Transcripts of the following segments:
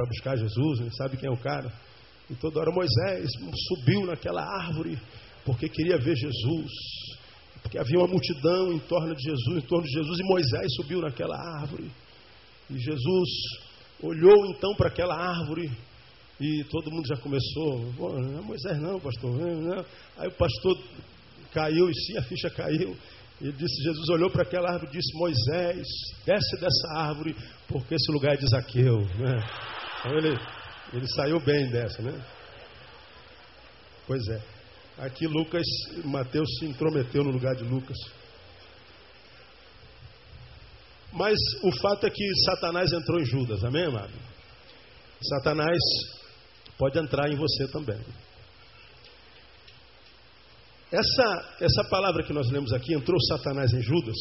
para buscar Jesus, ele sabe quem é o cara. E toda hora Moisés subiu naquela árvore porque queria ver Jesus. Porque havia uma multidão em torno de Jesus, em torno de Jesus, e Moisés subiu naquela árvore. E Jesus olhou então para aquela árvore e todo mundo já começou, não é Moisés não, pastor. Não. Aí o pastor caiu, e sim, a ficha caiu. Ele disse, Jesus olhou para aquela árvore e disse, Moisés, desce dessa árvore, porque esse lugar é de Zaqueu. Né? Então ele, ele saiu bem dessa, né? Pois é. Aqui Lucas, Mateus se intrometeu no lugar de Lucas. Mas o fato é que Satanás entrou em Judas, amém, amado? Satanás pode entrar em você também. Essa, essa palavra que nós lemos aqui, entrou Satanás em Judas,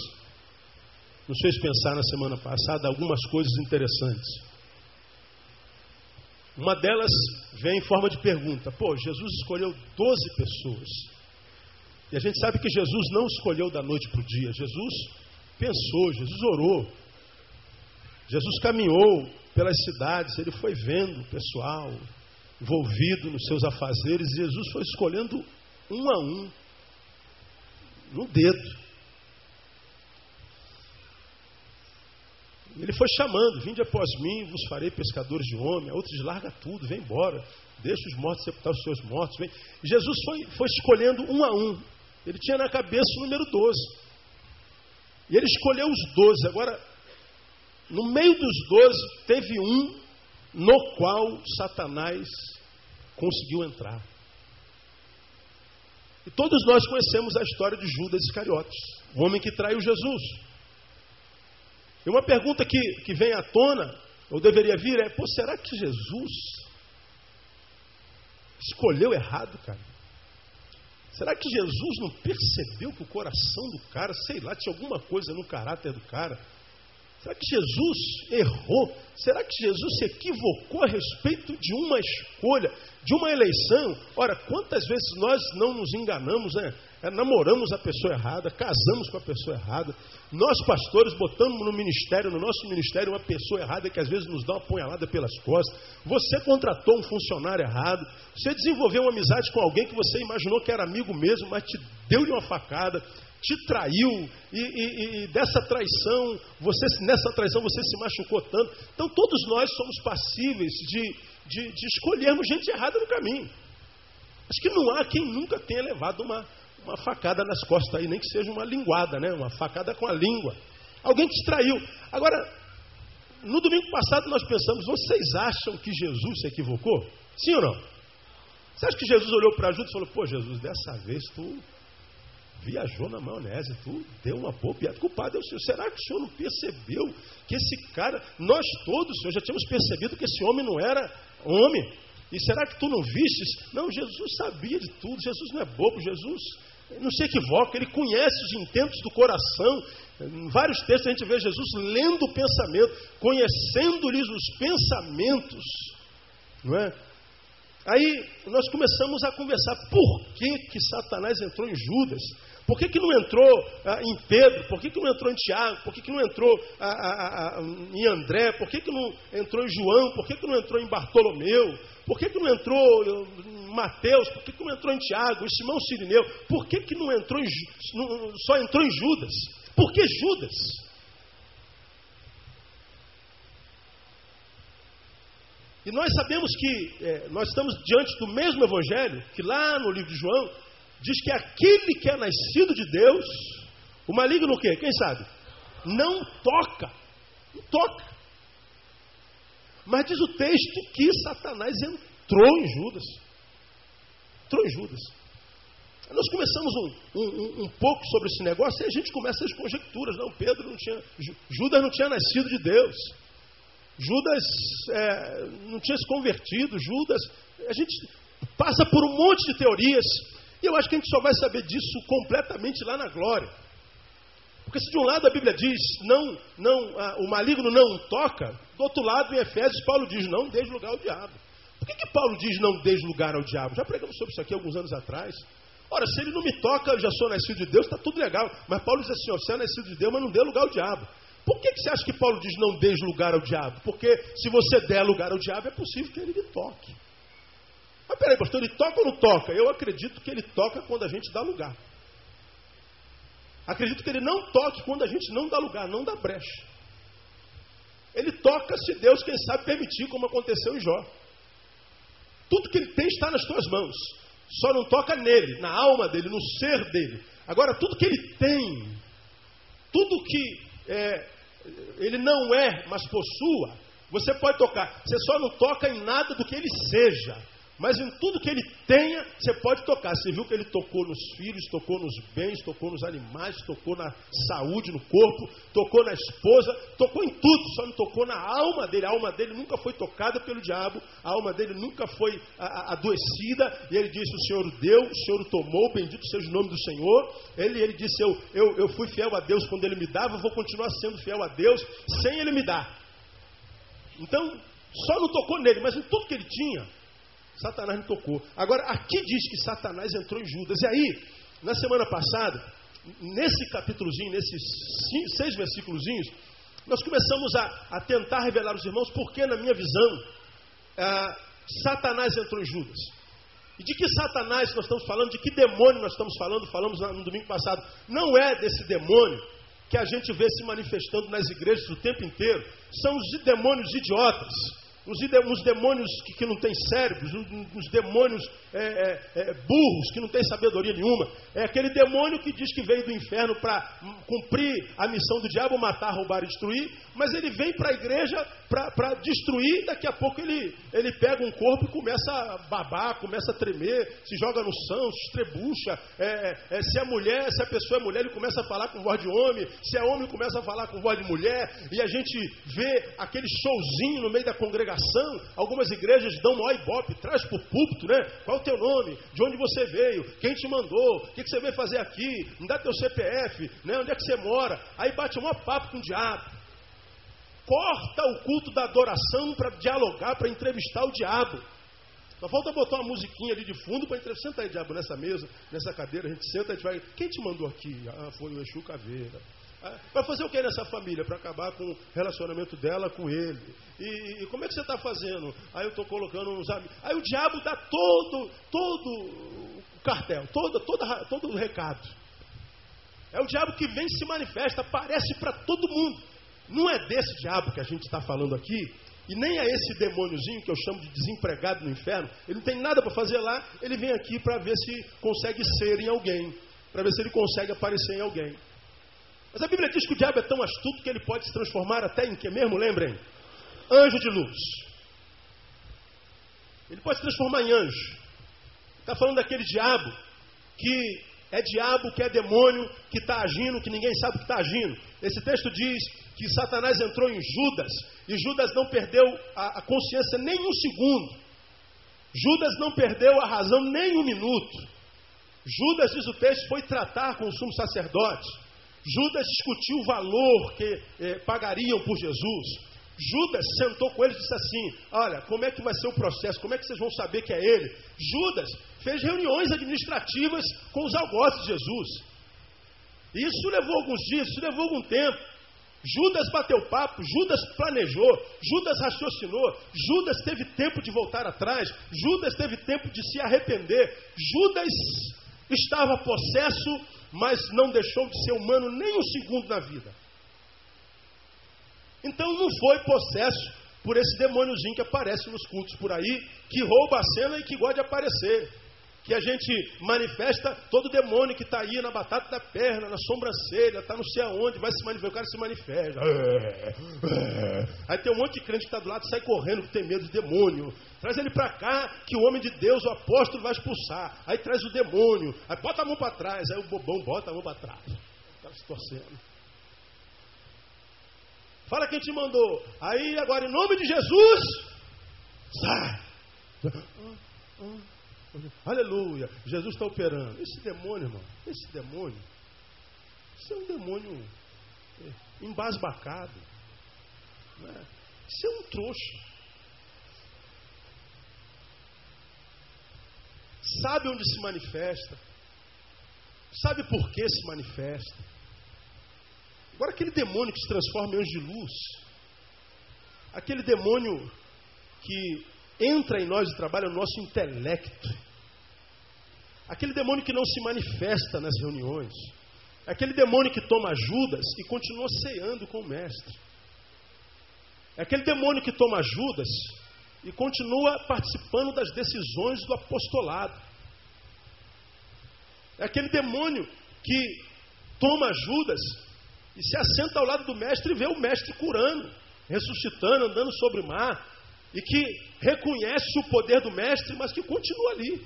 nos fez pensar na semana passada algumas coisas interessantes. Uma delas vem em forma de pergunta: pô, Jesus escolheu 12 pessoas. E a gente sabe que Jesus não escolheu da noite para o dia. Jesus pensou, Jesus orou. Jesus caminhou pelas cidades, ele foi vendo o pessoal envolvido nos seus afazeres. E Jesus foi escolhendo um a um, no dedo. Ele foi chamando, vinde após mim, vos farei pescadores de homem. Outros larga tudo, vem embora, deixa os mortos sepultar os seus mortos. Vem. Jesus foi, foi escolhendo um a um. Ele tinha na cabeça o número 12. E ele escolheu os 12. Agora, no meio dos 12, teve um no qual Satanás conseguiu entrar. E todos nós conhecemos a história de Judas Iscariotes, o homem que traiu Jesus. E uma pergunta que, que vem à tona, ou deveria vir, é: pô, será que Jesus escolheu errado, cara? Será que Jesus não percebeu que o coração do cara, sei lá, tinha alguma coisa no caráter do cara? Será que Jesus errou? Será que Jesus se equivocou a respeito de uma escolha, de uma eleição? Ora, quantas vezes nós não nos enganamos, né? É, namoramos a pessoa errada, casamos com a pessoa errada. Nós, pastores, botamos no ministério, no nosso ministério, uma pessoa errada que às vezes nos dá uma punhalada pelas costas. Você contratou um funcionário errado. Você desenvolveu uma amizade com alguém que você imaginou que era amigo mesmo, mas te deu-lhe uma facada te traiu e, e, e, dessa traição, você nessa traição você se machucou tanto. Então todos nós somos passíveis de, de, de escolhermos gente errada no caminho. Acho que não há quem nunca tenha levado uma, uma facada nas costas aí, nem que seja uma linguada, né? uma facada com a língua. Alguém te traiu. Agora, no domingo passado nós pensamos, vocês acham que Jesus se equivocou? Sim ou não? Você acha que Jesus olhou para Judas e falou, pô Jesus, dessa vez tu viajou na maionese, tu deu uma bobeada. Culpado é o senhor. Será que o senhor não percebeu que esse cara, nós todos, senhor, já tínhamos percebido que esse homem não era homem? E será que tu não vistes? Não, Jesus sabia de tudo. Jesus não é bobo, Jesus não se equivoca, ele conhece os intentos do coração. Em vários textos a gente vê Jesus lendo o pensamento, conhecendo-lhes os pensamentos. Não é? Aí nós começamos a conversar por que, que Satanás entrou em Judas. Por que, que não entrou ah, em Pedro? Por que, que não entrou em Tiago? Por que, que não entrou ah, ah, ah em André? Por que, que não entrou em João? Por que, que não entrou em Bartolomeu? Por que, que não entrou Mateus? Por que, que não entrou em Tiago, em Simão Sirineu? Por que, que não entrou em, só entrou em Judas? Por que Judas? E nós sabemos que é, nós estamos diante do mesmo Evangelho, que lá no livro de João, diz que aquele que é nascido de Deus, o maligno o quê? Quem sabe? Não toca. Não toca. Mas diz o texto que Satanás entrou em Judas. Entrou em Judas. Nós começamos um, um, um, pouco sobre esse negócio e a gente começa as conjecturas. Não, Pedro não tinha. Judas não tinha nascido de Deus. Judas é, não tinha se convertido. Judas. A gente passa por um monte de teorias. E eu acho que a gente só vai saber disso completamente lá na glória. Porque se de um lado a Bíblia diz, não, não, o maligno não toca, do outro lado, em Efésios, Paulo diz, não deixe lugar ao diabo. Por que, que Paulo diz não deixe lugar ao diabo? Já pregamos sobre isso aqui alguns anos atrás. Ora, se ele não me toca, eu já sou nascido de Deus, está tudo legal. Mas Paulo diz assim: ó, você é nascido de Deus, mas não dê lugar ao diabo. Por que, que você acha que Paulo diz não dê lugar ao diabo? Porque se você der lugar ao diabo, é possível que ele lhe toque. Mas peraí, pastor, ele toca ou não toca? Eu acredito que ele toca quando a gente dá lugar. Acredito que ele não toque quando a gente não dá lugar, não dá brecha. Ele toca se Deus, quem sabe, permitir, como aconteceu em Jó. Tudo que ele tem está nas tuas mãos. Só não toca nele, na alma dele, no ser dele. Agora, tudo que ele tem, tudo que é, ele não é, mas possua, você pode tocar. Você só não toca em nada do que ele seja. Mas em tudo que ele tenha, você pode tocar. Você viu que ele tocou nos filhos, tocou nos bens, tocou nos animais, tocou na saúde, no corpo, tocou na esposa, tocou em tudo, só não tocou na alma dele. A alma dele nunca foi tocada pelo diabo, a alma dele nunca foi adoecida. E ele disse: O Senhor deu, o Senhor tomou, bendito seja o nome do Senhor. Ele, ele disse: eu, eu, eu fui fiel a Deus quando ele me dava, vou continuar sendo fiel a Deus sem ele me dar. Então, só não tocou nele, mas em tudo que ele tinha, Satanás não tocou. Agora, aqui diz que Satanás entrou em Judas. E aí, na semana passada, nesse capítulozinho, nesses cinco, seis versículos, nós começamos a, a, tentar revelar aos irmãos porque, na minha visão, ah, Satanás entrou em Judas. E de que Satanás nós estamos falando, de que demônio nós estamos falando, falamos no domingo passado. Não é desse demônio que a gente vê se manifestando nas igrejas o tempo inteiro. São os demônios idiotas os, demônios que, não têm cérebros, os, demônios é, é, é, burros, que não têm sabedoria nenhuma. É aquele demônio que diz que veio do inferno para cumprir a missão do diabo, matar, roubar e destruir, mas ele vem para a igreja para destruir, daqui a pouco ele, ele pega um corpo e começa a babar, começa a tremer, se joga no chão, se estrebucha. É, é, se é mulher, se a pessoa é mulher, ele começa a falar com voz de homem, se é homem, começa a falar com voz de mulher, e a gente vê aquele showzinho no meio da congregação. Algumas igrejas dão maior ibope, traz para o púlpito, né? Qual é o teu nome? De onde você veio? Quem te mandou? O que, que você veio fazer aqui? Me dá teu CPF, né? Onde é que você mora? Aí bate um papo com o diabo corta o culto da adoração para dialogar, para entrevistar o diabo. Só falta botar uma musiquinha ali de fundo para entrevistar. Senta aí, diabo, nessa mesa, nessa cadeira, a gente senta, a gente vai. Quem te mandou aqui? Ah, foi o Exu Caveira. Ah, vai fazer o que nessa família? Para acabar com o relacionamento dela com ele. E, e como é que você está fazendo? Aí eu estou colocando uns amigos. Aí o diabo dá todo, todo o cartel, todo, todo, todo o recado. É o diabo que vem e se manifesta, aparece para todo mundo. Não é desse diabo que a gente está falando aqui, e nem é esse demôniozinho que eu chamo de desempregado no inferno. Ele não tem nada para fazer lá, ele vem aqui para ver se consegue ser em alguém, para ver se ele consegue aparecer em alguém. Mas a Bíblia diz que o diabo é tão astuto que ele pode se transformar até em que mesmo, lembrem? Anjo de luz. Ele pode se transformar em anjo. Está falando daquele diabo que é diabo, que é demônio, que está agindo, que ninguém sabe que está agindo. Esse texto diz que Satanás entrou em Judas e Judas não perdeu a, a consciência nem um segundo. Judas não perdeu a razão nem um minuto. Judas, diz o texto, foi tratar com o sumo sacerdote. Judas discutiu o valor que eh, pagariam por Jesus. Judas sentou com eles e disse assim: Olha, como é que vai ser o processo? Como é que vocês vão saber que é ele? Judas fez reuniões administrativas com os algozes de Jesus. Isso levou alguns dias, isso levou algum tempo. Judas bateu papo, Judas planejou, Judas raciocinou, Judas teve tempo de voltar atrás, Judas teve tempo de se arrepender. Judas estava possesso, mas não deixou de ser humano nem um segundo na vida. Então não foi possesso por esse demôniozinho que aparece nos cultos por aí, que rouba a cena e que gosta de aparecer. Que a gente manifesta todo demônio que está aí na batata da perna, na sobrancelha, está não sei aonde, vai se manifestar, o cara se manifesta. É. Aí tem um monte de crente que está do lado sai correndo que tem medo de demônio. Traz ele para cá, que o homem de Deus, o apóstolo, vai expulsar. Aí traz o demônio, aí bota a mão para trás, aí o bobão bota a mão para trás. O cara se torcendo. Fala quem te mandou. Aí agora, em nome de Jesus, sai. Aleluia. Jesus está operando. Esse demônio, irmão, esse demônio, isso é um demônio é, embasbacado. Né? Isso é um trouxa. Sabe onde se manifesta. Sabe por que se manifesta. Agora, aquele demônio que se transforma em anjo de luz, aquele demônio que entra em nós e trabalha no nosso intelecto, aquele demônio que não se manifesta nas reuniões, aquele demônio que toma Judas e continua ceando com o mestre, aquele demônio que toma Judas e continua participando das decisões do apostolado, é aquele demônio que toma Judas e se assenta ao lado do mestre e vê o mestre curando, ressuscitando, andando sobre o mar, e que reconhece o poder do mestre, mas que continua ali,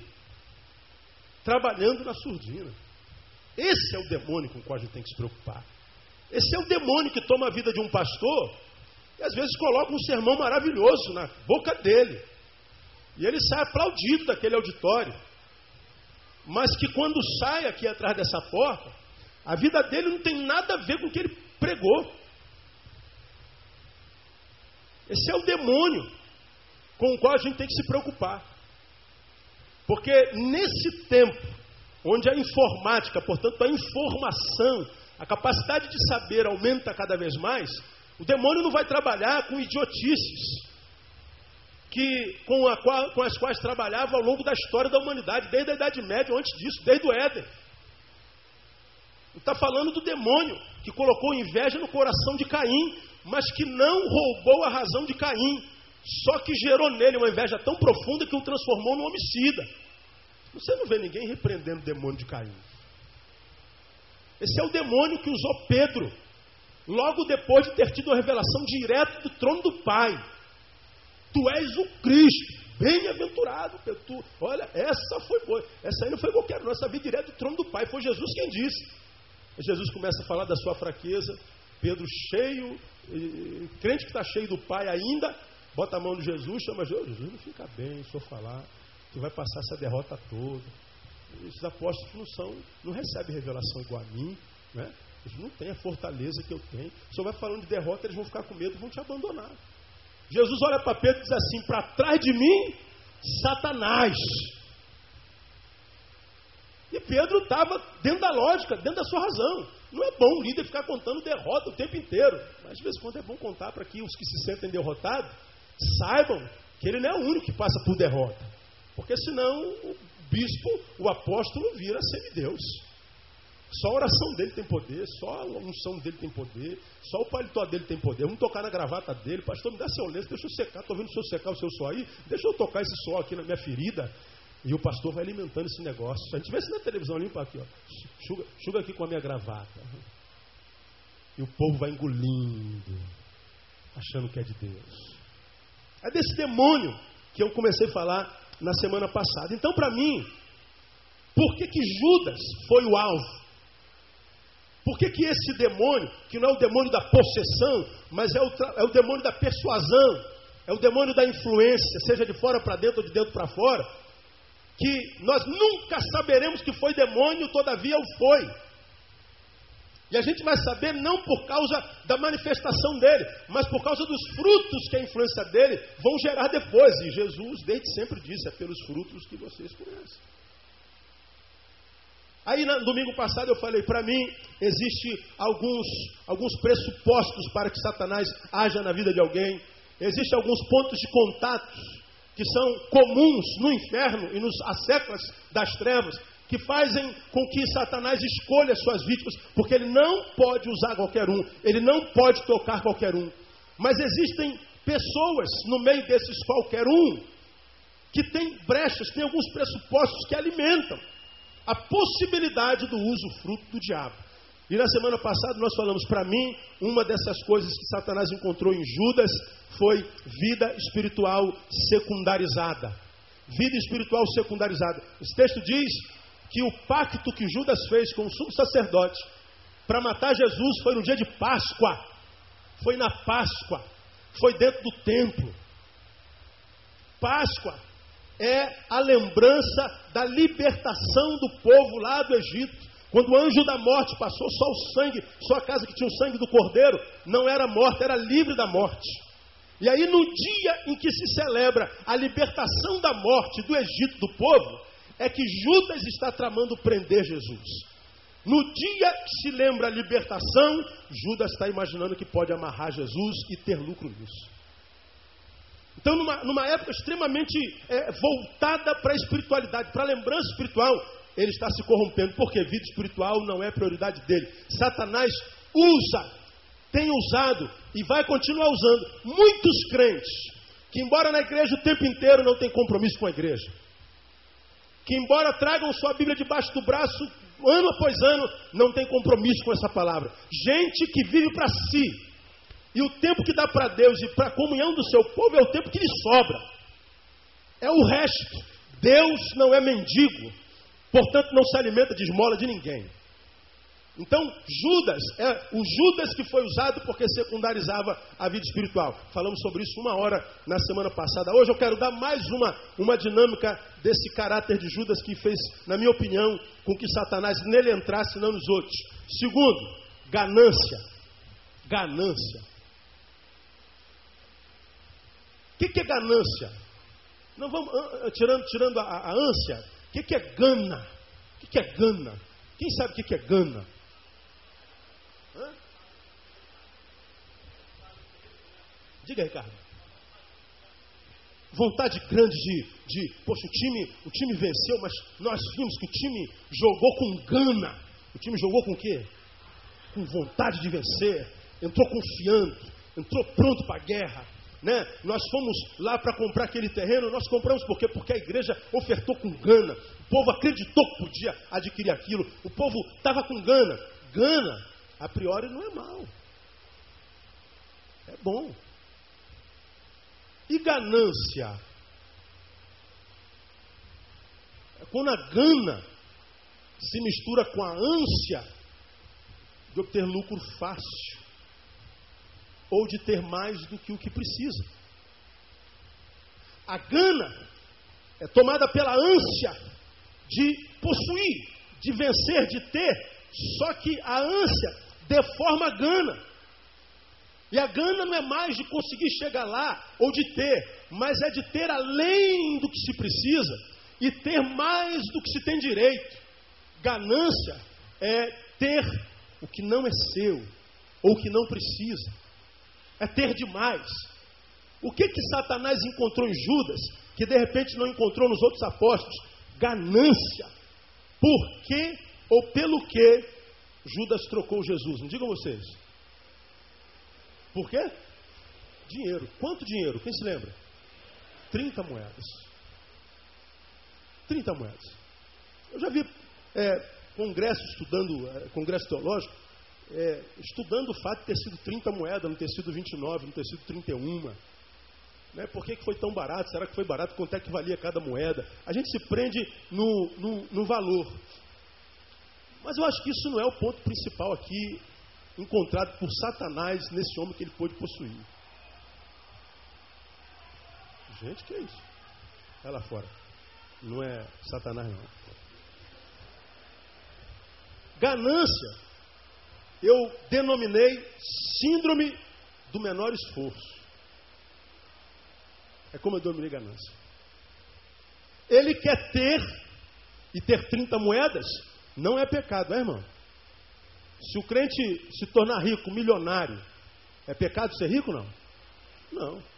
trabalhando na surdina. Esse é o demônio com o qual a gente tem que se preocupar. Esse é o demônio que toma a vida de um pastor e às vezes coloca um sermão maravilhoso na boca dele. E ele sai aplaudido daquele auditório. Mas que quando sai aqui atrás dessa porta, a vida dele não tem nada a ver com o que ele pregou. Esse é o demônio com o qual a gente tem que se preocupar. Porque nesse tempo, onde a informática, portanto a informação, a capacidade de saber aumenta cada vez mais, o demônio não vai trabalhar com idiotices que, com, a, com as quais trabalhava ao longo da história da humanidade, desde a Idade Média, antes disso, desde o Éden. Está falando do demônio que colocou inveja no coração de Caim, mas que não roubou a razão de Caim, só que gerou nele uma inveja tão profunda que o transformou num homicida. Você não vê ninguém repreendendo o demônio de Caim. Esse é o demônio que usou Pedro, logo depois de ter tido a revelação direto do trono do Pai. Tu és o Cristo, bem-aventurado. Tu, olha, essa foi boa. Essa aí não foi qualquer não, essa veio direto do trono do Pai. Foi Jesus quem disse. Jesus começa a falar da sua fraqueza. Pedro cheio, crente que está cheio do Pai ainda, bota a mão no Jesus, chama Jesus. Jesus não fica bem se falar que vai passar essa derrota toda. Esses apóstolos não são, não recebem revelação igual a mim, né? Eles não têm a fortaleza que eu tenho. Eu vai falando de derrota, eles vão ficar com medo, vão te abandonar. Jesus olha para Pedro e diz assim: para trás de mim, Satanás. E Pedro estava dentro da lógica, dentro da sua razão. Não é bom o líder ficar contando derrota o tempo inteiro. Mas de vez em quando é bom contar para que os que se sentem derrotados saibam que ele não é o único que passa por derrota. Porque senão o bispo, o apóstolo, vira semideus. Só a oração dele tem poder, só a unção dele tem poder, só o paletó dele tem poder. Vamos tocar na gravata dele, pastor, me dá seu lenço, deixa eu secar, estou vendo o senhor secar o seu suor aí, deixa eu tocar esse suor aqui na minha ferida. E o pastor vai alimentando esse negócio. A gente vê isso na televisão, limpa aqui, ó. Chuga, chuga aqui com a minha gravata. E o povo vai engolindo, achando que é de Deus. É desse demônio que eu comecei a falar na semana passada. Então, para mim, por que, que Judas foi o alvo? Por que, que esse demônio, que não é o demônio da possessão, mas é o, é o demônio da persuasão, é o demônio da influência, seja de fora para dentro ou de dentro para fora, que nós nunca saberemos que foi demônio, todavia o foi. E a gente vai saber não por causa da manifestação dele, mas por causa dos frutos que a influência dele vão gerar depois. E Jesus, desde sempre, disse: é pelos frutos que vocês conhecem. Aí, no domingo passado, eu falei: para mim, existe alguns, alguns pressupostos para que Satanás haja na vida de alguém, existem alguns pontos de contato que são comuns no inferno e nos asseclas das trevas, que fazem com que Satanás escolha suas vítimas, porque ele não pode usar qualquer um, ele não pode tocar qualquer um. Mas existem pessoas no meio desses qualquer um que tem brechas, tem alguns pressupostos que alimentam a possibilidade do uso fruto do diabo. E na semana passada nós falamos, para mim, uma dessas coisas que Satanás encontrou em Judas foi vida espiritual secundarizada. Vida espiritual secundarizada. Esse texto diz que o pacto que Judas fez com o sumo sacerdote para matar Jesus foi no dia de Páscoa. Foi na Páscoa. Foi dentro do templo. Páscoa é a lembrança da libertação do povo lá do Egito. Quando o anjo da morte passou, só o sangue, só a casa que tinha o sangue do cordeiro, não era morta, era livre da morte. E aí, no dia em que se celebra a libertação da morte do Egito do povo, é que Judas está tramando prender Jesus. No dia que se lembra a libertação, Judas está imaginando que pode amarrar Jesus e ter lucro nisso. Então, numa, numa época extremamente é, voltada para a espiritualidade, para a lembrança espiritual, ele está se corrompendo, porque vida espiritual não é prioridade dele. Satanás usa, tem usado e vai continuar usando muitos crentes que, embora na igreja o tempo inteiro não tem compromisso com a igreja, que, embora tragam sua Bíblia debaixo do braço ano após ano, não tem compromisso com essa palavra. Gente que vive para si. E o tempo que dá para Deus e para a comunhão do seu povo é o tempo que lhe sobra. É o resto. Deus não é mendigo. Portanto, não se alimenta de esmola de ninguém. Então, Judas, é o Judas que foi usado porque secundarizava a vida espiritual. Falamos sobre isso uma hora na semana passada. Hoje eu quero dar mais uma, uma dinâmica desse caráter de Judas que fez, na minha opinião, com que Satanás nele entrasse, não nos outros. Segundo, ganância. Ganância. O que, que, é ganância? Não vamos tirando, tirando a, a ânsia. O que, que, é gana? O que, é gana? Quem sabe o que, que é gana? Diga, Ricardo. Vontade grande de, de, poxa, o time, o time venceu, mas nós vimos que o time jogou com gana. O time jogou com o quê? Com vontade de vencer. Entrou confiando, entrou pronto para a guerra. Né? Nós fomos lá para comprar aquele terreno, nós compramos por quê? Porque a igreja ofertou com gana. O povo acreditou que podia adquirir aquilo. O povo estava com gana. Gana, a priori, não é mal. É bom. E ganância? É quando a gana se mistura com a ânsia de obter lucro fácil ou de ter mais do que o que precisa. A gana é tomada pela ânsia de possuir, de vencer, de ter, só que a ânsia deforma a gana. E a gana não é mais de conseguir chegar lá ou de ter, mas é de ter além do que se precisa e ter mais do que se tem direito. Ganância é ter o que não é seu ou o que não precisa. É ter demais. O que que Satanás encontrou em Judas que de repente não encontrou nos outros apóstolos? Ganância. Por que ou pelo que Judas trocou Jesus? Me digam vocês. Por quê? Dinheiro. Quanto dinheiro? Quem se lembra? 30 moedas. 30 moedas. Eu já vi é, congresso estudando, é, congresso teológico, é, estudando o fato de ter sido 30 moedas, não ter sido 29, não ter sido 31. Né? Por que, que foi tão barato? Será que foi barato? Quanto é que valia cada moeda? A gente se prende no, no, no valor. Mas eu acho que isso não é o ponto principal aqui encontrado por Satanás nesse homem que ele pôde possuir. Gente, que é isso? Vai lá fora. Não é Satanás, não. Ganância, eu denominei síndrome do menor esforço. É como eu denominei ganância. Ele quer ter, e ter 30 moedas, não é pecado, é irmão? Se o crente se tornar rico, milionário, é pecado ser rico não? Não.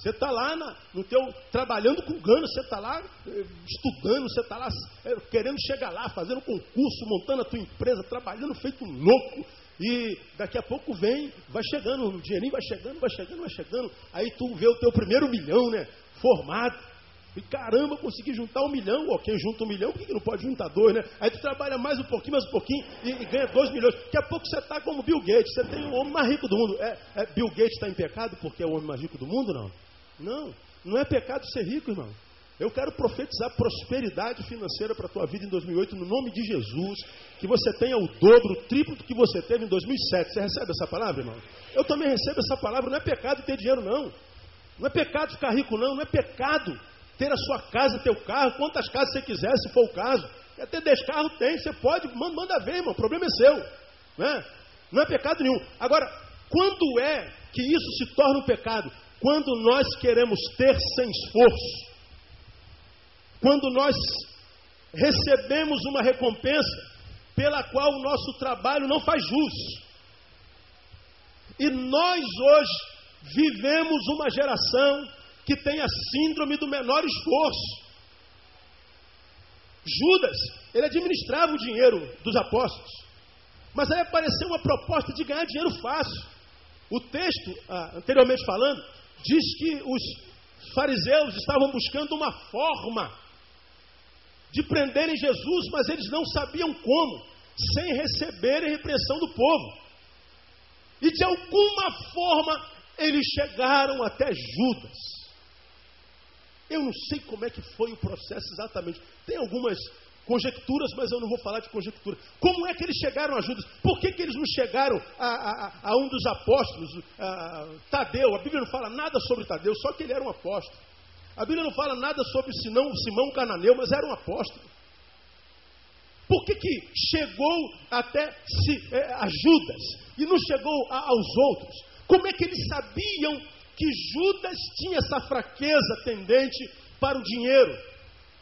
Você está lá na, no teu, trabalhando com gana, você está lá eh, estudando, você está lá é, querendo chegar lá, fazendo concurso, montando a tua empresa, trabalhando feito louco. E daqui a pouco vem, vai chegando, o dinheirinho vai chegando, vai chegando, vai chegando. Aí tu vê o teu primeiro milhão, né? Formado. E caramba, consegui juntar um milhão. Ok, junta um milhão, por que não pode juntar dois, né? Aí tu trabalha mais um pouquinho, mais um pouquinho e, e ganha dois milhões. Daqui a pouco você está como Bill Gates, você tem o homem mais rico do mundo. É, é Bill Gates está em pecado porque é o homem mais rico do mundo? Não. Não, não é pecado ser rico, irmão. Eu quero profetizar prosperidade financeira para a tua vida em 2008, no nome de Jesus. Que você tenha o dobro, o triplo do que você teve em 2007. Você recebe essa palavra, irmão? Eu também recebo essa palavra. Não é pecado ter dinheiro, não. Não é pecado ficar rico, não. Não é pecado ter a sua casa, teu carro, quantas casas você quiser, se for o caso. Quer ter 10 carros? Tem, você pode, manda, manda ver, irmão, o problema é seu. Não é? não é pecado nenhum. Agora, quando é que isso se torna um pecado? Quando nós queremos ter sem esforço. Quando nós recebemos uma recompensa pela qual o nosso trabalho não faz jus. E nós hoje vivemos uma geração que tem a síndrome do menor esforço. Judas, ele administrava o dinheiro dos apóstolos. Mas aí apareceu uma proposta de ganhar dinheiro fácil. O texto, ah, anteriormente falando, diz que os fariseus estavam buscando uma forma de prenderem Jesus, mas eles não sabiam como, sem receberem repressão do povo. E de alguma forma eles chegaram até Judas. Eu não sei como é que foi o processo exatamente. Tem algumas conjecturas, mas eu não vou falar de conjectura. Como é que eles chegaram a Judas? Por que, que eles não chegaram a, a, a um dos apóstolos, a, Tadeu? A Bíblia não fala nada sobre Tadeu, só que ele era um apóstolo. A Bíblia não fala nada sobre Simão, Simão Cananeu, mas era um apóstolo. Por que, que chegou até se, é, a Judas e não chegou a, aos outros? Como é que eles sabiam que Judas tinha essa fraqueza tendente para o dinheiro?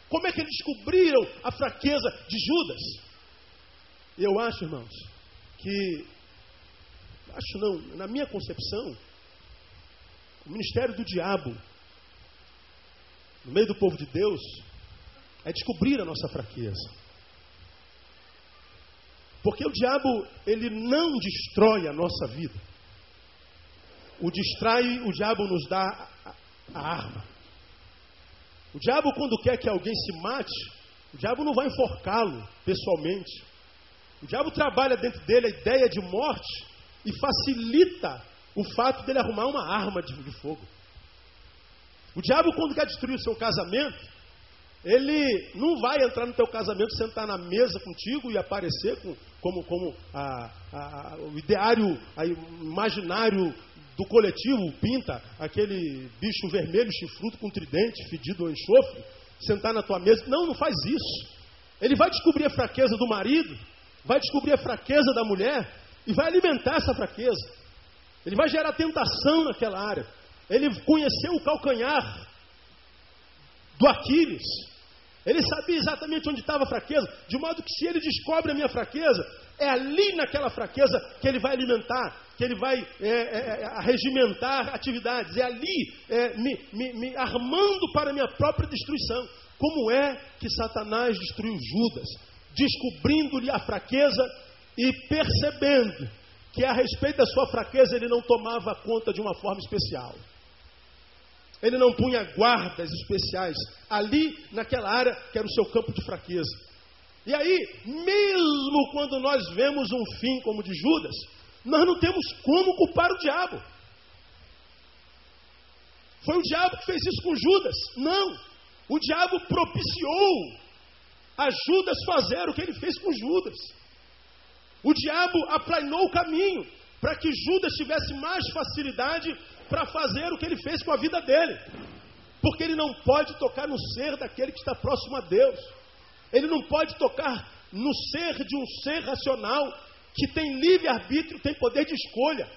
Como é que eles descobriram a fraqueza de Judas? Eu acho, irmãos, que, acho não, na minha concepção, o ministério do diabo, no meio do povo de Deus, é descobrir a nossa fraqueza. Porque o diabo, ele não destrói a nossa vida. O distrai, o diabo nos dá a, arma. O diabo, quando quer que alguém se mate, o diabo não vai enforcá-lo pessoalmente. O diabo trabalha dentro dele a ideia de morte e facilita o fato dele arrumar uma arma de, de fogo. O diabo, quando quer destruir o seu casamento, ele não vai entrar no teu casamento, sentar na mesa contigo e aparecer com, como, como a, a, o ideário a, imaginário do coletivo pinta aquele bicho vermelho, chifrudo com tridente, fedido ou enxofre, sentar na tua mesa. Não, não faz isso. Ele vai descobrir a fraqueza do marido, vai descobrir a fraqueza da mulher e vai alimentar essa fraqueza. Ele vai gerar tentação naquela área. Ele conheceu o calcanhar do Aquiles. Ele sabia exatamente onde estava a fraqueza, de modo que se ele descobre a minha fraqueza, é ali naquela fraqueza que ele vai alimentar, que ele vai é, é, é regimentar atividades, é ali é, me, me, me armando para a minha própria destruição. Como é que Satanás destruiu Judas? Descobrindo-lhe a fraqueza e percebendo que a respeito da sua fraqueza ele não tomava conta de uma forma especial. Ele não punha guardas especiais ali naquela área que era o seu campo de fraqueza. E aí, mesmo quando nós vemos um fim como o de Judas, nós não temos como culpar o diabo. Foi o diabo que fez isso com Judas? Não. O diabo propiciou a Judas fazer o que ele fez com Judas. O diabo aplanou o caminho para que Judas tivesse mais facilidade para fazer o que ele fez com a vida dele. Porque ele não pode tocar no ser daquele que está próximo a Deus. Ele não pode tocar no ser de um ser racional que tem livre-arbítrio, tem poder de escolha.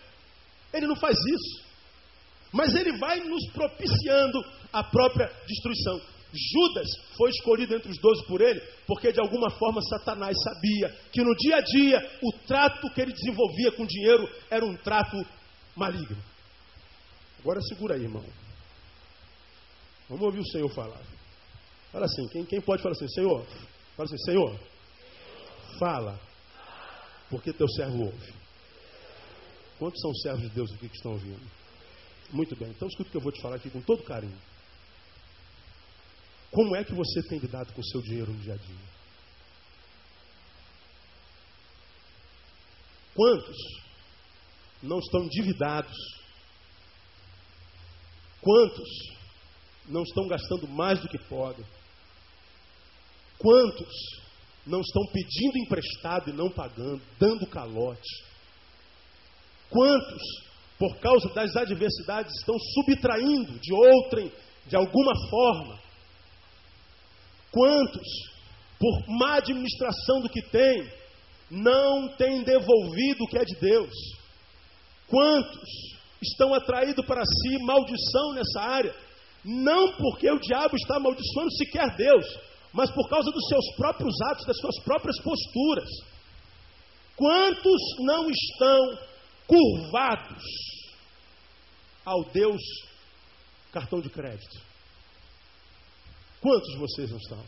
Ele não faz isso. Mas ele vai nos propiciando a própria destruição. Judas foi escolhido entre os doze por ele, porque de alguma forma Satanás sabia que no dia a dia o trato que ele desenvolvia com dinheiro era um trato maligno. Agora segura aí, irmão. Vamos ouvir o Senhor falar. Fala assim, quem, quem pode falar assim, Senhor? Fala assim, Senhor, fala, porque teu servo ouve. Quantos são servos de Deus aqui que estão ouvindo? Muito bem, então escuta o que eu vou te falar aqui com todo carinho. Como é que você tem lidado com o seu dinheiro no dia a dia? Quantos não estão endividados Quantos não estão gastando mais do que podem? Quantos não estão pedindo emprestado e não pagando, dando calote? Quantos, por causa das adversidades, estão subtraindo de outrem, de alguma forma? Quantos, por má administração do que têm, não têm devolvido o que é de Deus? Quantos estão atraindo para si maldição nessa área, não porque o diabo está amaldiçoando sequer Deus, mas por causa dos seus próprios atos, das suas próprias posturas. Quantos não estão curvados ao Deus cartão de crédito? Quantos vocês não estão?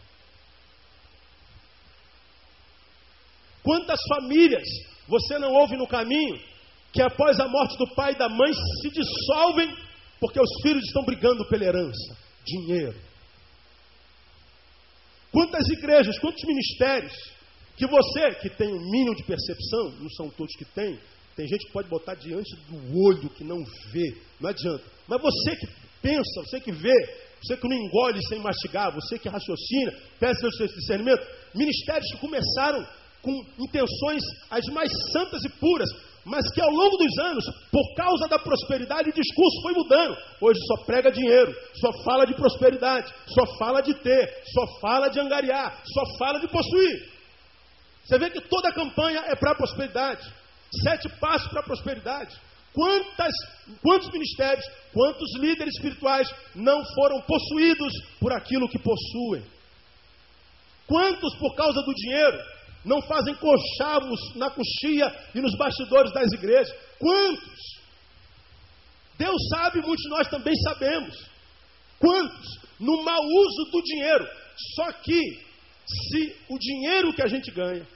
Quantas famílias você não ouve no caminho que após a morte do pai e da mãe se dissolvem porque os filhos estão brigando pela herança, dinheiro? Quantas igrejas, quantos ministérios que você, que tem um mínimo de percepção, não são todos que têm, tem gente que pode botar diante do olho que não vê, não adianta. Mas você que pensa, você que vê, você que não engole sem mastigar, você que raciocina, peça seu discernimento, ministérios que começaram com intenções as mais santas e puras, mas que ao longo dos anos, por causa da prosperidade, o discurso foi mudando. Hoje só prega dinheiro, só fala de prosperidade, só fala de ter, só fala de angariar, só fala de possuir. Você vê que toda a campanha é para a prosperidade. Sete passos para a prosperidade. Quantas, quantos ministérios, quantos líderes espirituais não foram possuídos por aquilo que possuem? Quantos, por causa do dinheiro, não fazem conchavos na coxia e nos bastidores das igrejas? Quantos? Deus sabe, muitos de nós também sabemos. Quantos? No mau uso do dinheiro. Só que, se o dinheiro que a gente ganha,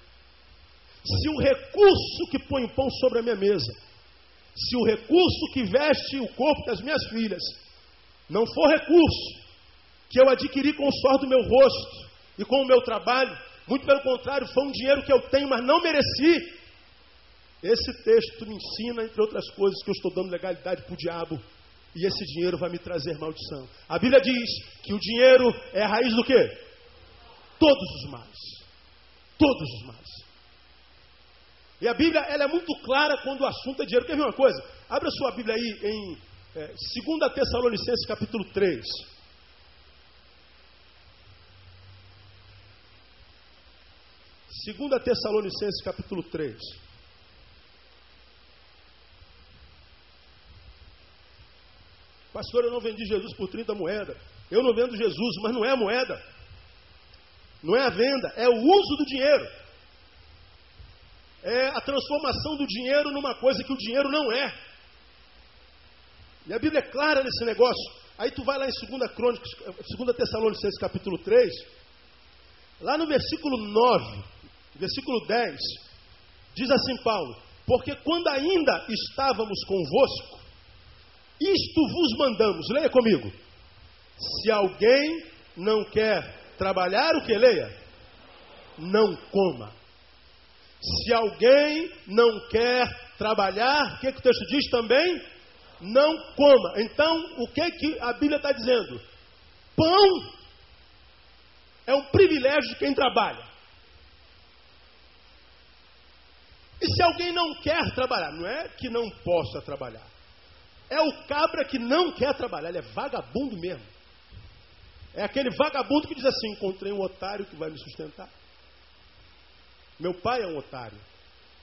se o recurso que põe o pão sobre a minha mesa, se o recurso que veste o corpo das minhas filhas, não for recurso que eu adquiri com o suor do meu rosto e com o meu trabalho, muito pelo contrário, foi um dinheiro que eu tenho, mas não mereci. Esse texto me ensina, entre outras coisas, que eu estou dando legalidade para o diabo. E esse dinheiro vai me trazer maldição. A Bíblia diz que o dinheiro é a raiz do quê? Todos os males. Todos os males. E a Bíblia ela é muito clara quando o assunto é dinheiro. Quer ver uma coisa? Abra sua Bíblia aí em é, 2 Tessalonicenses capítulo 3. 2 Tessalonicenses capítulo 3. Pastor, eu não vendi Jesus por 30 moedas. Eu não vendo Jesus, mas não é a moeda. Não é a venda, é o uso do dinheiro. É a transformação do dinheiro numa coisa que o dinheiro não é. E a Bíblia é clara nesse negócio. Aí tu vai lá em 2 Crônicas, 2 Tessalonicenses capítulo 3, lá no versículo 9, versículo 10, diz assim Paulo: Porque quando ainda estávamos convosco, isto vos mandamos, leia comigo. Se alguém não quer trabalhar, o que leia? Não coma. Se alguém não quer trabalhar, o que, que o texto diz também? Não coma. Então, o que, que a Bíblia está dizendo? Pão é um privilégio de quem trabalha. E se alguém não quer trabalhar, não é que não possa trabalhar. É o cabra que não quer trabalhar, ele é vagabundo mesmo. É aquele vagabundo que diz assim: encontrei um otário que vai me sustentar. Meu pai é um otário.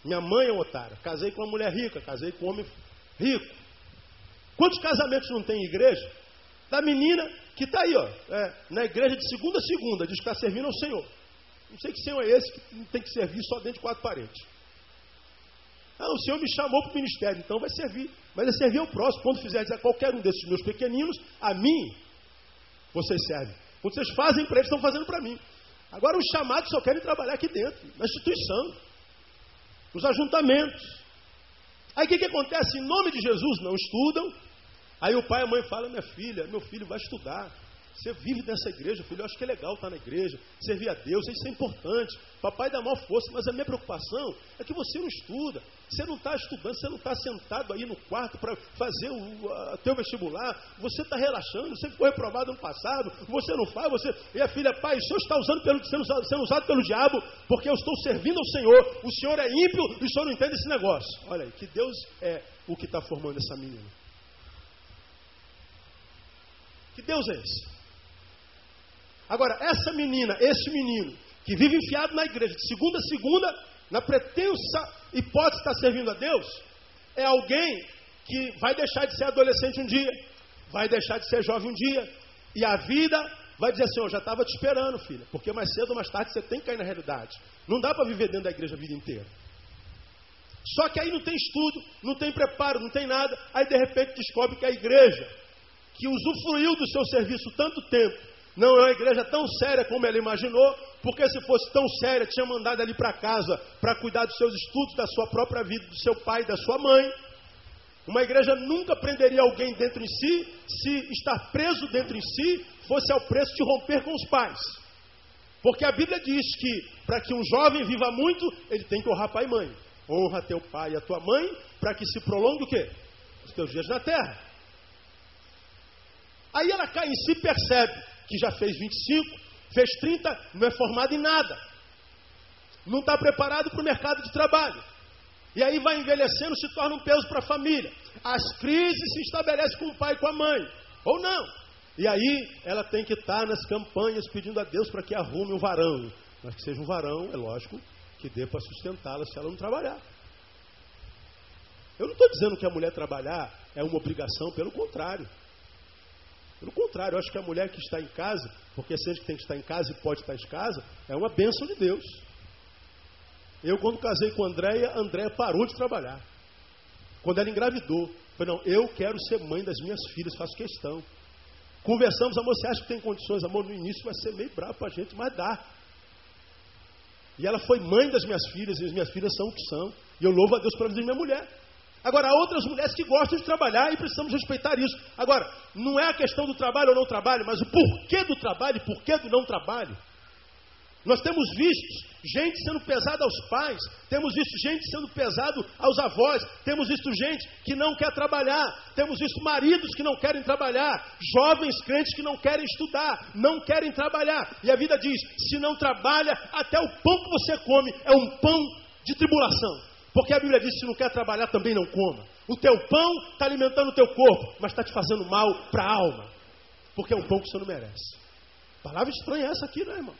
Minha mãe é um otário. Casei com uma mulher rica, casei com um homem rico. Quantos casamentos não tem em igreja? Da menina que está aí, ó, é, na igreja de segunda a segunda, diz que está servindo ao Senhor. Não sei que Senhor é esse que tem que servir só dentro de quatro paredes. Ah, o Senhor me chamou para o ministério, então vai servir. Mas é servir ao próximo. Quando fizer dizer a qualquer um desses meus pequeninos, a mim, vocês servem. Quando vocês fazem para eles, estão fazendo para mim. Agora, os chamados só querem trabalhar aqui dentro, na instituição, nos ajuntamentos. Aí o que, que acontece? Em nome de Jesus, não estudam. Aí o pai e a mãe falam: minha filha, meu filho vai estudar. Você vive nessa igreja, filho, eu acho que é legal estar na igreja, servir a Deus, isso é importante. Papai dá mal força, mas a minha preocupação é que você não estuda. Você não está estudando, você não está sentado aí no quarto para fazer o teu vestibular, você está relaxando, você foi reprovado no passado, você não faz, você. E a filha, pai, o senhor está usando pelo, sendo, usado, sendo usado pelo diabo, porque eu estou servindo ao Senhor, o senhor é ímpio e o senhor não entende esse negócio. Olha aí, que Deus é o que está formando essa menina. Que Deus é esse? Agora, essa menina, esse menino, que vive enfiado na igreja, de segunda a segunda, na pretensa hipótese de estar servindo a Deus, é alguém que vai deixar de ser adolescente um dia, vai deixar de ser jovem um dia, e a vida vai dizer assim: Eu já estava te esperando, filha, porque mais cedo ou mais tarde você tem que cair na realidade. Não dá para viver dentro da igreja a vida inteira. Só que aí não tem estudo, não tem preparo, não tem nada. Aí de repente descobre que a igreja, que usufruiu do seu serviço tanto tempo, não é uma igreja tão séria como ela imaginou, porque se fosse tão séria, tinha mandado ali para casa para cuidar dos seus estudos, da sua própria vida, do seu pai, da sua mãe. Uma igreja nunca prenderia alguém dentro em si, se estar preso dentro em si fosse ao preço de romper com os pais. Porque a Bíblia diz que para que um jovem viva muito, ele tem que honrar pai e mãe. Honra teu pai e a tua mãe, para que se prolongue o quê? Os teus dias na terra. Aí ela cai em si e percebe que já fez 25, fez 30, não é formado em nada. Não está preparado para o mercado de trabalho. E aí vai envelhecendo, se torna um peso para a família. As crises se estabelecem com o pai e com a mãe. Ou não. E aí ela tem que estar nas campanhas pedindo a Deus para que arrume um varão. Mas que seja um varão, é lógico, que dê para sustentá-la se ela não trabalhar. Eu não estou dizendo que a mulher trabalhar é uma obrigação, pelo contrário. Pelo contrário, eu acho que a mulher que está em casa, porque seja que tem que estar em casa e pode estar em casa, é uma bênção de Deus. Eu, quando casei com a Andréia, Andréia parou de trabalhar. Quando ela engravidou, falei, não, eu quero ser mãe das minhas filhas, faço questão. Conversamos, amor, você acha que tem condições? Amor, no início vai ser meio bravo para a gente, mas dá. E ela foi mãe das minhas filhas, e as minhas filhas são o que são. E eu louvo a Deus pela vida de minha mulher. Agora, há outras mulheres que gostam de trabalhar e precisamos respeitar isso. Agora, não é a questão do trabalho ou não trabalho, mas o porquê do trabalho e porquê do não trabalho. Nós temos visto gente sendo pesada aos pais, temos visto gente sendo pesado aos avós, temos visto gente que não quer trabalhar, temos visto maridos que não querem trabalhar, jovens crentes que não querem estudar, não querem trabalhar. E a vida diz: se não trabalha, até o pão que você come é um pão de tribulação. Porque a Bíblia diz: se não quer trabalhar, também não coma. O teu pão está alimentando o teu corpo, mas está te fazendo mal para a alma. Porque é um pão que você não merece. Palavra estranha essa aqui, né, irmão?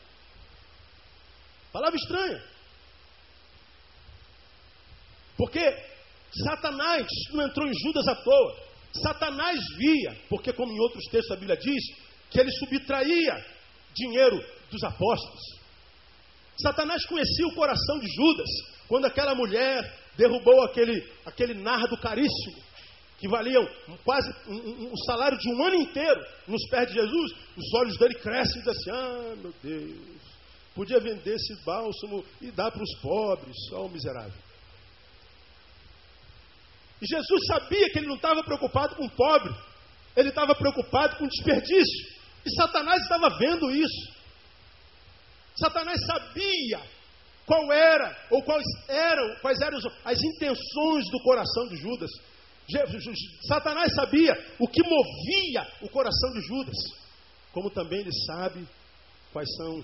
Palavra estranha. Porque Satanás não entrou em Judas à toa. Satanás via, porque como em outros textos a Bíblia diz, que ele subtraía dinheiro dos apóstolos. Satanás conhecia o coração de Judas, quando aquela mulher derrubou aquele, aquele nardo caríssimo, que valia quase um, um, um, salário de um ano inteiro nos pés de Jesus, os olhos dele crescem e dizem assim: Ah, meu Deus, Podia vender esse bálsamo e dar para os pobres, só o miserável. E Jesus sabia que ele não estava preocupado com o pobre, ele estava preocupado com o desperdício. E Satanás estava vendo isso. Satanás sabia qual era, ou quais eram, quais eram as intenções do coração de Judas. Satanás sabia o que movia o coração de Judas, como também ele sabe quais são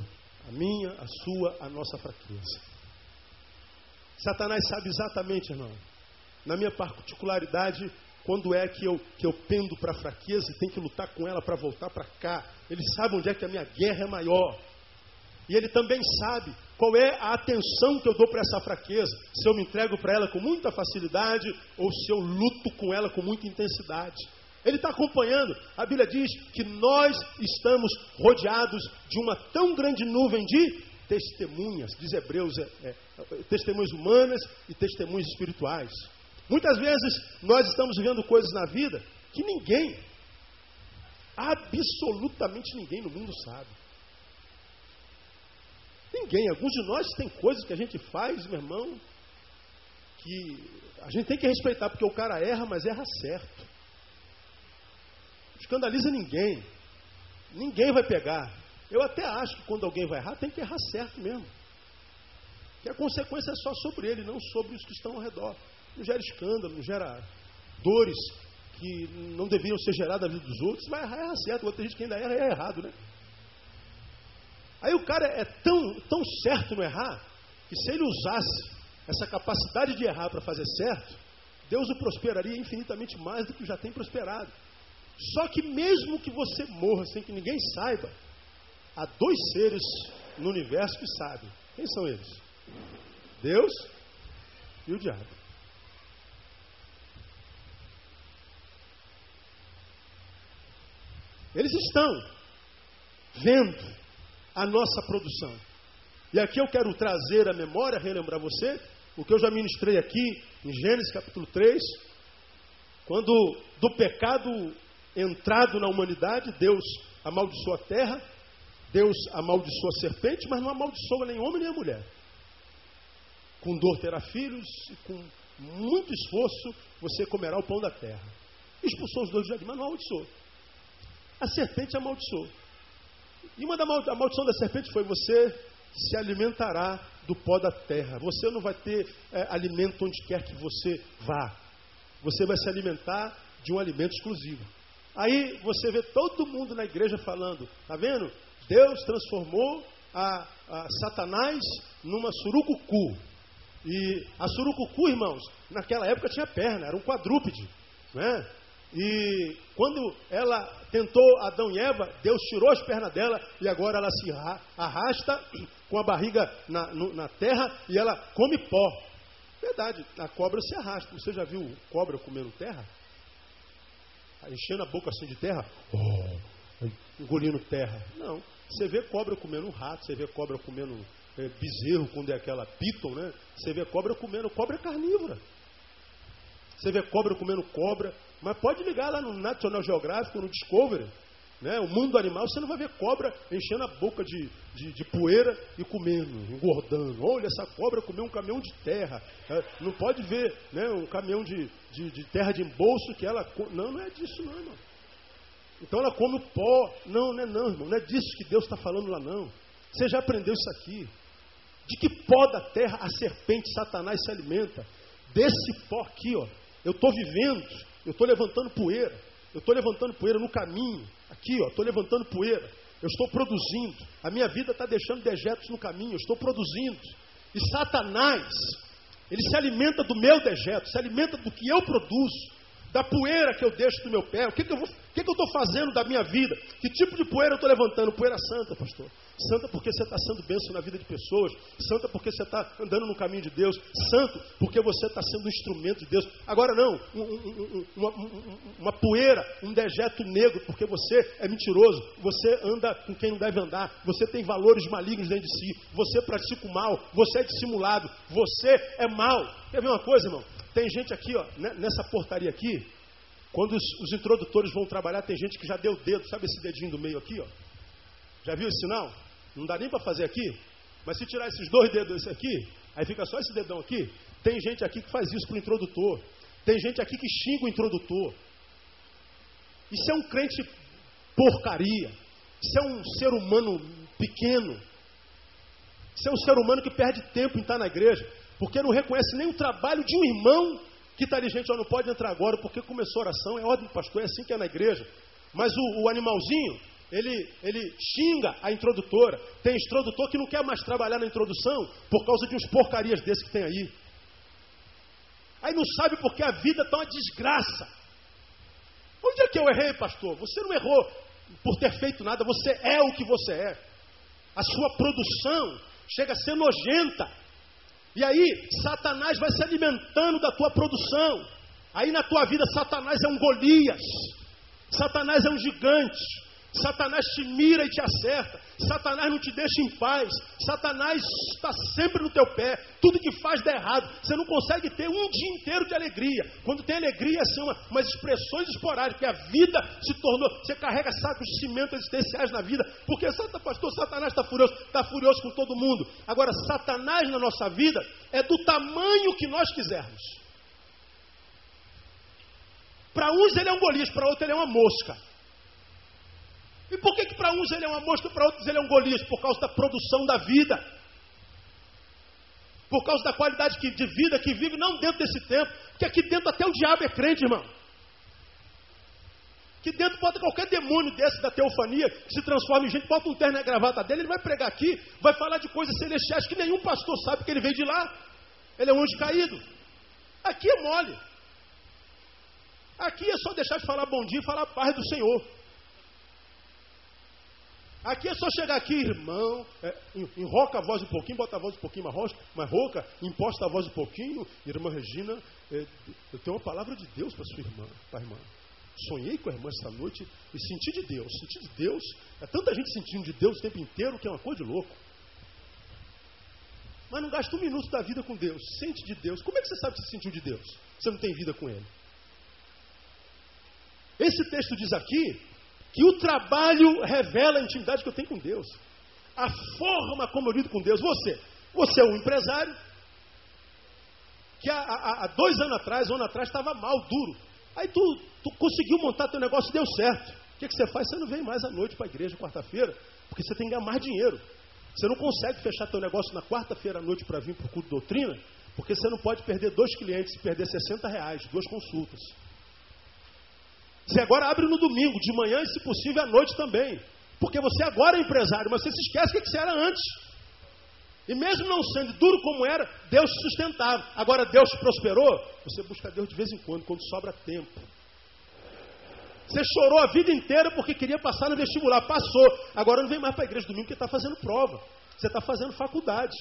a minha, a sua, a nossa fraqueza. Satanás sabe exatamente, irmão, na minha particularidade, quando é que eu, que eu pendo para a fraqueza e tenho que lutar com ela para voltar para cá. Ele sabe onde é que a minha guerra é maior. E ele também sabe qual é a atenção que eu dou para essa fraqueza. Se eu me entrego para ela com muita facilidade ou se eu luto com ela com muita intensidade. Ele está acompanhando. A Bíblia diz que nós estamos rodeados de uma tão grande nuvem de testemunhas, diz Hebreus, é, é, testemunhas humanas e testemunhas espirituais. Muitas vezes nós estamos vivendo coisas na vida que ninguém, absolutamente ninguém no mundo sabe. Ninguém, alguns de nós tem coisas que a gente faz, meu irmão, que a gente tem que respeitar, porque o cara erra, mas erra certo escandaliza ninguém. Ninguém vai pegar. Eu até acho que quando alguém vai errar, tem que errar certo mesmo. Que a consequência é só sobre ele, não sobre os que estão ao redor. Não gera escândalo, não gera dores que não deveriam ser geradas na vida dos outros. Vai errar, erra certo. Outra gente que ainda erra, é errado, né? Aí o cara é tão, tão certo no errar, que se ele usasse essa capacidade de errar para fazer certo, Deus o prosperaria infinitamente mais do que já tem prosperado. Só que mesmo que você morra sem que ninguém saiba, há dois seres no universo que sabem. Quem são eles? Deus e o diabo. Eles estão vendo a nossa produção. E aqui eu quero trazer à memória, relembrar você, o que eu já ministrei aqui em Gênesis capítulo 3, quando do pecado entrado na humanidade, Deus amaldiçoou a terra, Deus amaldiçoou a serpente, mas não amaldiçoa nem homem nem a mulher. Com dor terá filhos e com muito esforço você comerá o pão da terra. Expulsou os dois do jardim, mas não amaldiçoou. A serpente amaldiçoou. E uma da maldição da serpente foi: você se alimentará do pó da terra. Você não vai ter é, alimento onde quer que você vá. Você vai se alimentar de um alimento exclusivo. Aí você vê todo mundo na igreja falando, tá vendo? Deus transformou a, a Satanás numa surucucu. E a surucucu, irmãos, naquela época tinha perna, era um quadrúpede. Né? E quando ela tentou Adão e Eva, Deus tirou as pernas dela e agora ela se arrasta com a barriga na, no, na terra e ela come pó. Verdade, a cobra se arrasta. Você já viu cobra comendo terra? Enchendo a boca assim de terra? Oh, engolindo terra. Não. Você vê cobra comendo um rato, você vê cobra comendo é, bezerro, quando é aquela piton, né? Você vê cobra comendo. Cobra é carnívora. Você vê cobra comendo cobra. Mas pode ligar lá no National Geographic, no Discovery. Né? O mundo animal, você não vai ver cobra enchendo a boca de, de, de poeira e comendo, engordando. Olha, essa cobra comeu um caminhão de terra. É, não pode ver né, um caminhão de, de, de terra de embolso que ela. Não, não é disso, não, irmão. Então ela come o pó. Não, não é não, irmão. Não é disso que Deus está falando lá, não. Você já aprendeu isso aqui. De que pó da terra a serpente, Satanás se alimenta? Desse pó aqui, ó. Eu estou vivendo, eu estou levantando poeira. Eu estou levantando poeira no caminho. Aqui, ó, estou levantando poeira. Eu estou produzindo. A minha vida está deixando dejetos no caminho. Eu estou produzindo. E Satanás, ele se alimenta do meu dejeto, se alimenta do que eu produzo da poeira que eu deixo do meu pé. O que, que eu estou fazendo da minha vida? Que tipo de poeira eu estou levantando? Poeira santa, pastor. Santa porque você está sendo bênção na vida de pessoas. Santa porque você está andando no caminho de Deus. Santo porque você está sendo um instrumento de Deus. Agora não, um, um, uma, uma, poeira, um dejeto negro, porque você é mentiroso. Você anda com quem não deve andar. Você tem valores malignos dentro de si. Você pratica o mal. Você é dissimulado. Você é mal. Quer ver uma coisa, irmão? Tem gente aqui, ó, né, nessa portaria aqui, quando os, os, introdutores vão trabalhar, tem gente que já deu o dedo, sabe esse dedinho do meio aqui, ó? Já viu esse sinal? Não dá nem para fazer aqui. Mas se tirar esses dois dedos esse aqui, aí fica só esse dedão aqui. Tem gente aqui que faz isso para o introdutor. Tem gente aqui que xinga o introdutor. Isso é um crente porcaria. Isso é um ser humano pequeno. Isso é um ser humano que perde tempo em estar na igreja porque não reconhece nem o trabalho de um irmão que está ali, gente, ó, não pode entrar agora, porque começou a oração, é ordem do pastor, é assim que é na igreja. Mas o, o animalzinho, ele, ele xinga a introdutora. Tem introdutor que não quer mais trabalhar na introdução por causa de uns porcarias desses que tem aí. Aí não sabe porque a vida está uma desgraça. Onde é que eu errei, pastor? Você não errou por ter feito nada, você é o que você é. A sua produção chega a ser nojenta. E aí, Satanás vai se alimentando da tua produção. Aí na tua vida, Satanás é um Golias. Satanás é um gigante. Satanás te mira e te acerta. Satanás não te deixa em paz. Satanás está sempre no teu pé. Tudo que faz dá errado. Você não consegue ter um dia inteiro de alegria. Quando tem alegria, são uma, umas expressões esporádicas. A vida se tornou. Você carrega sacos de cimento existenciais na vida. Porque, Pastor, Satanás está furioso. Está furioso com todo mundo. Agora, Satanás na nossa vida é do tamanho que nós quisermos. Para uns ele é um Golias, para outros ele é uma mosca. E por que, que para uns ele é uma mosca e para outros ele é um Golias? Por causa da produção da vida. Por causa da qualidade de vida que vive, não dentro desse tempo. Porque aqui dentro até o diabo é crente, irmão. Que dentro bota qualquer demônio desse da teofania, que se transforma em gente, bota um terno e a gravata dele, ele vai pregar aqui, vai falar de coisas celestiais que nenhum pastor sabe que ele veio de lá. Ele é um anjo caído. Aqui é mole. Aqui é só deixar de falar bom dia e falar paz do Senhor. Aqui é só chegar aqui, irmão, é, enroca a voz um pouquinho, bota a voz um pouquinho mais, rocha, mais rouca, imposta a voz um pouquinho. Irmã Regina, é, eu tenho uma palavra de Deus para sua irmã, para irmã. Sonhei com a irmã esta noite e senti de Deus. Senti de Deus. É tanta gente sentindo de Deus o tempo inteiro que é uma coisa de louco. mas não gasta um minuto da vida com Deus. Sente de Deus. Como é que você sabe que sentiu de Deus? Você não tem vida com Ele. Esse texto diz aqui que o trabalho revela a intimidade que eu tenho com Deus. A forma como eu lido com Deus. Você, você é um empresário que há, há, há dois anos atrás, um ano atrás, estava mal, duro. Aí tu, tu conseguiu montar teu negócio e deu certo. O que, que você faz? Você não vem mais à noite para a igreja quarta-feira, porque você tem que ganhar mais dinheiro. Você não consegue fechar teu negócio na quarta-feira à noite para vir para o culto de doutrina, porque você não pode perder dois clientes e perder 60 reais, duas consultas. Você agora abre no domingo, de manhã e, se possível, à noite também. Porque você agora é empresário, mas você se esquece o que você era antes. E mesmo não sendo duro como era, Deus te sustentava. Agora Deus te prosperou, você busca Deus de vez em quando, quando sobra tempo. Você chorou a vida inteira porque queria passar no vestibular, passou. Agora não vem mais para a igreja domingo porque está fazendo prova. Você está fazendo faculdade.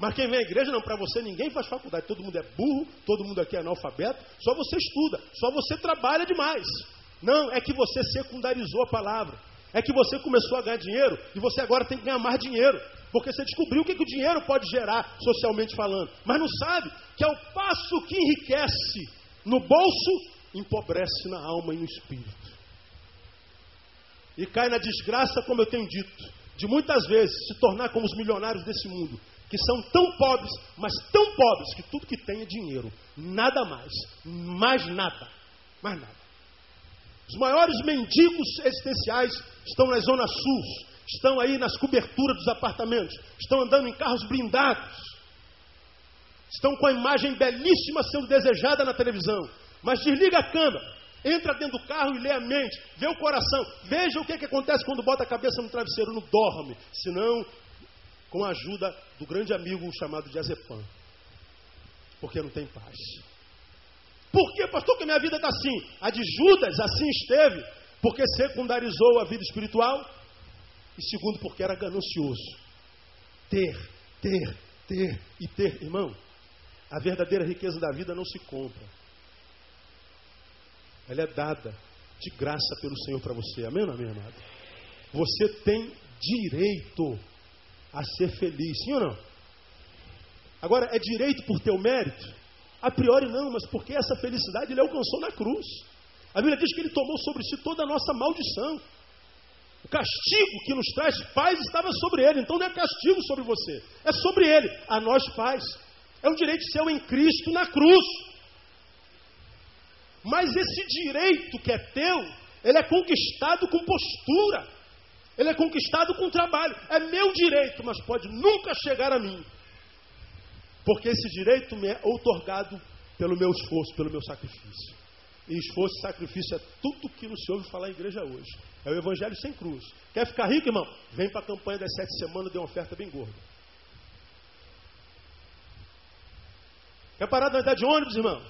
Mas quem vem à igreja, não, para você ninguém faz faculdade. Todo mundo é burro, todo mundo aqui é analfabeto, só você estuda, só você trabalha demais. Não, é que você secundarizou a palavra. É que você começou a ganhar dinheiro e você agora tem que ganhar mais dinheiro. Porque você descobriu o que, que o dinheiro pode gerar, socialmente falando. Mas não sabe que ao passo que enriquece no bolso, empobrece na alma e no espírito. E cai na desgraça, como eu tenho dito, de muitas vezes se tornar como os milionários desse mundo, que são tão pobres, mas tão pobres, que tudo que tem é dinheiro. Nada mais. Mais nada. Mais nada. Os maiores mendigos existenciais estão na Zona Sul, estão aí nas coberturas dos apartamentos, estão andando em carros blindados, estão com a imagem belíssima sendo desejada na televisão. Mas desliga a câmera, entra dentro do carro e lê a mente, vê o coração, veja o que, que acontece quando bota a cabeça no travesseiro, não dorme, senão com a ajuda do grande amigo chamado Diazepam, porque não tem paz. Por que, pastor, que minha vida está assim? A de Judas assim esteve, porque secundarizou a vida espiritual. E segundo, porque era ganancioso. Ter, ter, ter e ter. Irmão, a verdadeira riqueza da vida não se compra. Ela é dada de graça pelo Senhor para você. Amém amém, amado? Você tem direito a ser feliz, sim ou não? Agora, é direito por teu mérito? A priori não, mas porque essa felicidade ele alcançou na cruz. A Bíblia diz que ele tomou sobre si toda a nossa maldição. O castigo que nos traz paz estava sobre ele. Então não é castigo sobre você, é sobre ele, a nós paz. É um direito seu em Cristo na cruz. Mas esse direito que é teu, ele é conquistado com postura. Ele é conquistado com trabalho. É meu direito, mas pode nunca chegar a mim. Porque esse direito me é outorgado pelo meu esforço, pelo meu sacrifício. E esforço e sacrifício é tudo que não se ouve falar em igreja hoje. É o evangelho sem cruz. Quer ficar rico, irmão? Vem para a campanha das sete semanas, dê uma oferta bem gorda. Quer parar de andar de ônibus, irmão?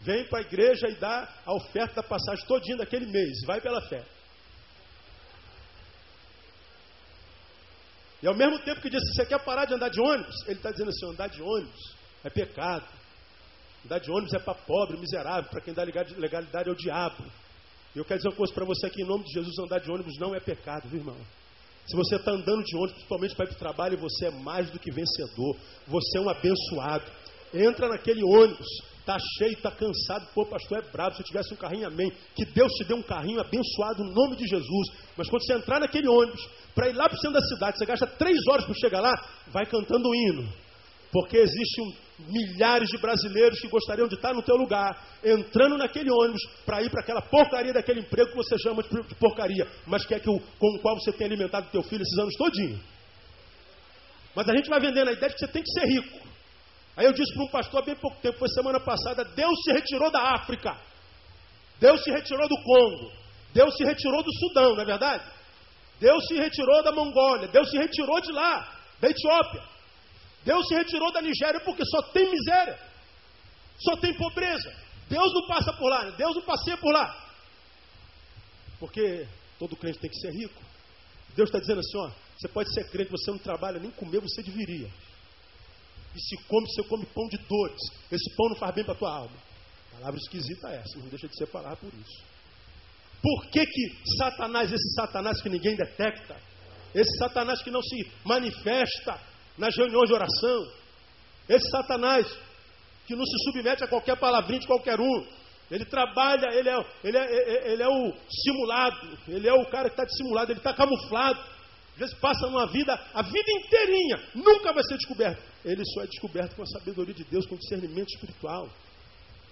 Vem para a igreja e dá a oferta da passagem todinha daquele mês. Vai pela fé. E ao mesmo tempo que diz, você quer parar de andar de ônibus? Ele está dizendo assim, andar de ônibus é pecado. Andar de ônibus é para pobre, miserável, para quem dá legalidade é o diabo. E eu quero dizer uma coisa para você aqui, em nome de Jesus, andar de ônibus não é pecado, viu irmão? Se você está andando de ônibus, principalmente para ir para o trabalho, você é mais do que vencedor. Você é um abençoado. Entra naquele ônibus, Está cheio, está cansado, pô, pastor, é brabo. Se eu tivesse um carrinho, amém. Que Deus te dê um carrinho abençoado no nome de Jesus. Mas quando você entrar naquele ônibus, para ir lá para o centro da cidade, você gasta três horas para chegar lá, vai cantando o hino. Porque existem milhares de brasileiros que gostariam de estar no teu lugar, entrando naquele ônibus para ir para aquela porcaria daquele emprego que você chama de porcaria, mas que é que o, com o qual você tem alimentado teu filho esses anos todinho. Mas a gente vai vendendo a ideia de que você tem que ser rico. Aí eu disse para um pastor há bem pouco tempo, foi semana passada, Deus se retirou da África. Deus se retirou do Congo. Deus se retirou do Sudão, não é verdade? Deus se retirou da Mongólia. Deus se retirou de lá, da Etiópia. Deus se retirou da Nigéria porque só tem miséria. Só tem pobreza. Deus não passa por lá, Deus não passeia por lá. Porque todo crente tem que ser rico. Deus está dizendo assim: ó, você pode ser crente, você não trabalha nem comer, você deveria. E se come, você come pão de dores. Esse pão não faz bem para a tua alma. Palavra esquisita é essa, não deixa de ser palavra por isso. Por que, que Satanás, esse Satanás que ninguém detecta, esse Satanás que não se manifesta nas reuniões de oração. Esse Satanás, que não se submete a qualquer palavrinha de qualquer um. Ele trabalha, ele é, ele é, é ele é o simulado, ele é o cara que está dissimulado, ele está camuflado. Às vezes passa uma vida, a vida inteirinha, nunca vai ser descoberto. Ele só é descoberto com a sabedoria de Deus, com discernimento espiritual.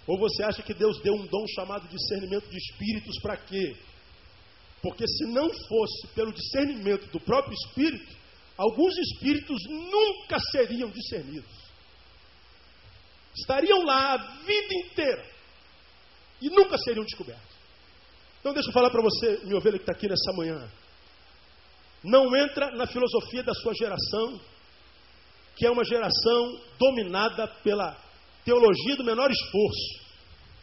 Ou você acha que Deus deu um dom chamado discernimento de espíritos para quê? Porque se não fosse pelo discernimento do próprio espírito, alguns espíritos nunca seriam discernidos. Estariam lá a vida inteira e nunca seriam descobertos. Então deixa eu falar para você, minha ovelha que está aqui nessa manhã. Não entra na filosofia da sua geração, que é uma geração dominada pela teologia do menor esforço.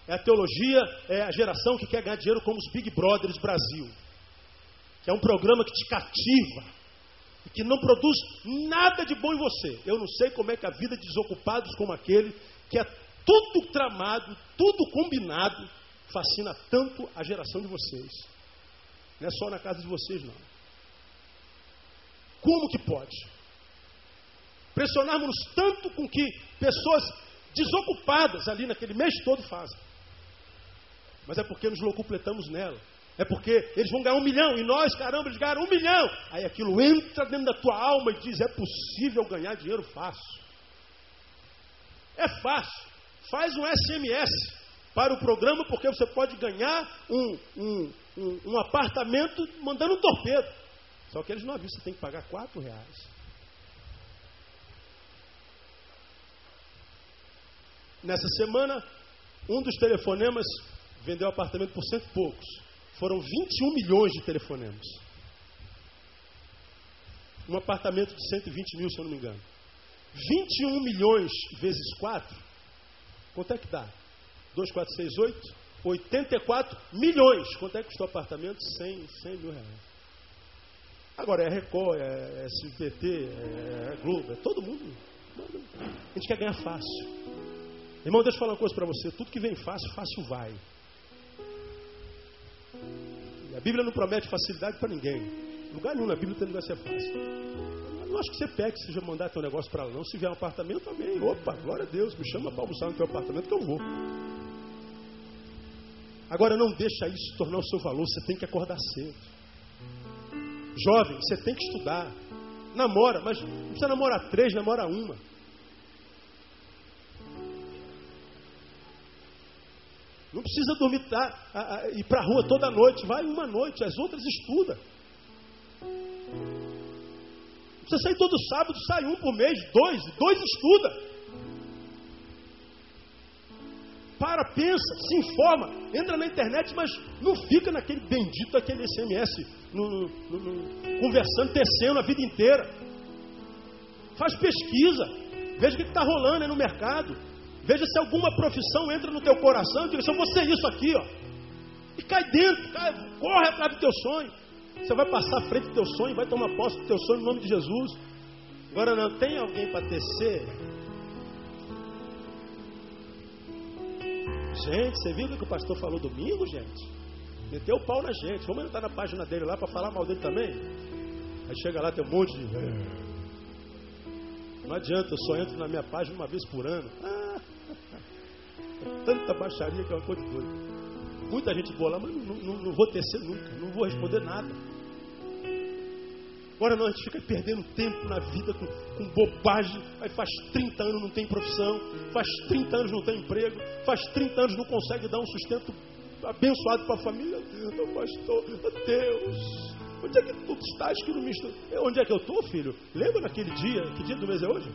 É a teologia, é a geração que quer ganhar dinheiro como os Big Brothers Brasil. Que é um programa que te cativa e que não produz nada de bom em você. Eu não sei como é que a vida de desocupados como aquele, que é tudo tramado, tudo combinado, fascina tanto a geração de vocês. Não é só na casa de vocês, não. Como que pode? Pressionarmos tanto com que pessoas desocupadas ali naquele mês todo fazem. Mas é porque nos locupletamos nela. É porque eles vão ganhar um milhão e nós, caramba, eles ganharam um milhão. Aí aquilo entra dentro da tua alma e diz: é possível ganhar dinheiro fácil. É fácil. Faz um SMS para o programa porque você pode ganhar um, um, um, um apartamento mandando um torpedo. Só que eles não avisam, você tem que pagar quatro reais. Nessa semana, um dos telefonemas vendeu apartamento por cento e poucos. Foram 21 milhões de telefonemas. Um apartamento de 120 mil, se eu não me engano. 21 milhões vezes 4, quanto é que dá? 2, 4, 6, 8? 84 milhões. Quanto é que custou o apartamento? 100, 100 mil reais. Agora é Record, é SBT, é, é Globo, é todo mundo. A gente quer ganhar fácil. Irmão, deixa eu falar uma coisa para você. Tudo que vem fácil, fácil vai. A Bíblia não promete facilidade para ninguém. Lugar nenhum na Bíblia tem que ser fácil. Eu não acho que você pegue já mandar teu negócio para lá, não. Se vier um apartamento, amém. Opa, glória a Deus, me chama para almoçar no teu apartamento que eu vou. Agora não deixa isso tornar o seu valor, você tem que acordar cedo. Jovem, você tem que estudar. Namora, mas não precisa namorar três, namora uma. Não precisa dormir, tá, a, a, ir para a rua toda noite. Vai uma noite, as outras estuda. Não precisa sair todo sábado, sai um por mês, dois, dois estuda. Para, pensa, se informa, entra na internet, mas não fica naquele bendito, aquele SMS, no, no, no, conversando, tecendo a vida inteira. Faz pesquisa, veja o que está rolando aí no mercado. Veja se alguma profissão entra no teu coração e diga, se eu vou ser isso aqui, ó. E cai dentro, cai, corre atrás do teu sonho. Você vai passar à frente do teu sonho, vai tomar posse do teu sonho em nome de Jesus. Agora não tem alguém para tecer? Gente, você viu o que o pastor falou domingo, gente? Meteu o pau na gente. Vamos entrar na página dele lá para falar mal dele também? Aí chega lá, tem um monte de. Não adianta, eu só entro na minha página uma vez por ano. Ah, tanta baixaria que é uma coisa de doido. Muita gente boa lá, mas não, não, não vou tecer nunca, não vou responder nada. Agora não, a gente fica perdendo tempo na vida com, com, bobagem. Aí faz 30 anos não tem profissão, faz 30 anos não tem emprego, faz 30 anos não consegue dar um sustento abençoado para a família. Deus, pastor, Deus, onde é que tu estás que não me estou? Onde é que eu estou, filho? Lembra naquele dia? Que dia do mês é hoje?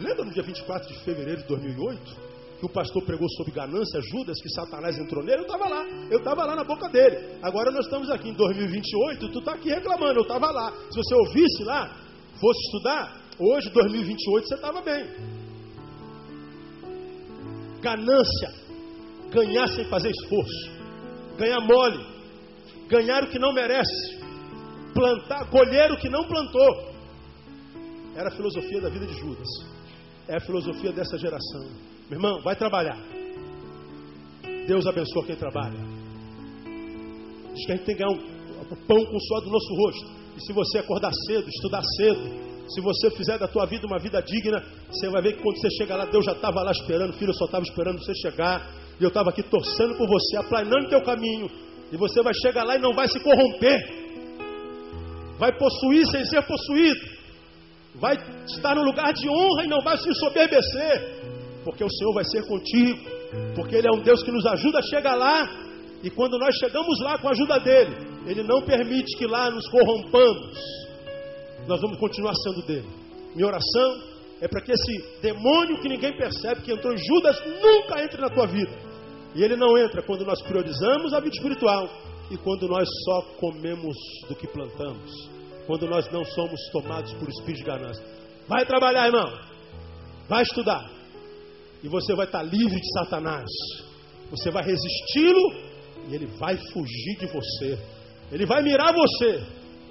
Lembra no dia 24 de fevereiro de 2008? Que o pastor pregou sobre ganância, Judas, que Satanás entrou nele, eu estava lá, eu estava lá na boca dele. Agora nós estamos aqui em 2028, tu está aqui reclamando, eu estava lá. Se você ouvisse lá, fosse estudar, hoje, 2028, você estava bem. Ganância, ganhar sem fazer esforço, ganhar mole, ganhar o que não merece, plantar, colher o que não plantou. Era a filosofia da vida de Judas. É a filosofia dessa geração. Meu irmão, vai trabalhar. Deus abençoa quem trabalha. Diz que a gente tem que ganhar um, um pão com o suor do nosso rosto. E se você acordar cedo, estudar cedo, Se você fizer da tua vida uma vida digna, você vai ver que quando você chega lá, Deus já estava lá esperando, filho, eu só estava esperando você chegar. E eu estava aqui torcendo por você, aplanando teu caminho. E você vai chegar lá e não vai se corromper. Vai possuir sem ser possuído. Vai estar no lugar de honra e não vai se ensoberbecer. Porque o Senhor vai ser contigo. Porque Ele é um Deus que nos ajuda a chegar lá. E quando nós chegamos lá com a ajuda dele, Ele não permite que lá nos corrompamos. Nós vamos continuar sendo dele. Minha oração é para que esse demônio que ninguém percebe, que entrou em Judas, nunca entre na tua vida. E ele não entra quando nós priorizamos a vida espiritual e quando nós só comemos do que plantamos. Quando nós não somos tomados por espírito de ganância. Vai trabalhar, irmão. Vai estudar. E você vai estar livre de Satanás. Você vai resisti-lo e ele vai fugir de você. Ele vai mirar você,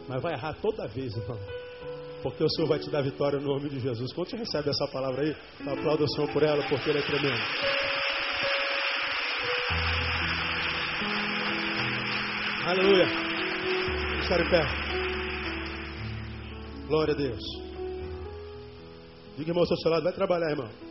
mas vai errar toda vez, irmão. Porque o Senhor vai te dar vitória no nome de Jesus. Quando você recebe essa palavra aí, aplauda o Senhor por ela, porque ele é tremendo. Aleluia. Estar em pé. Glória a Deus. Diga, irmão, ao seu lado, vai trabalhar, irmão.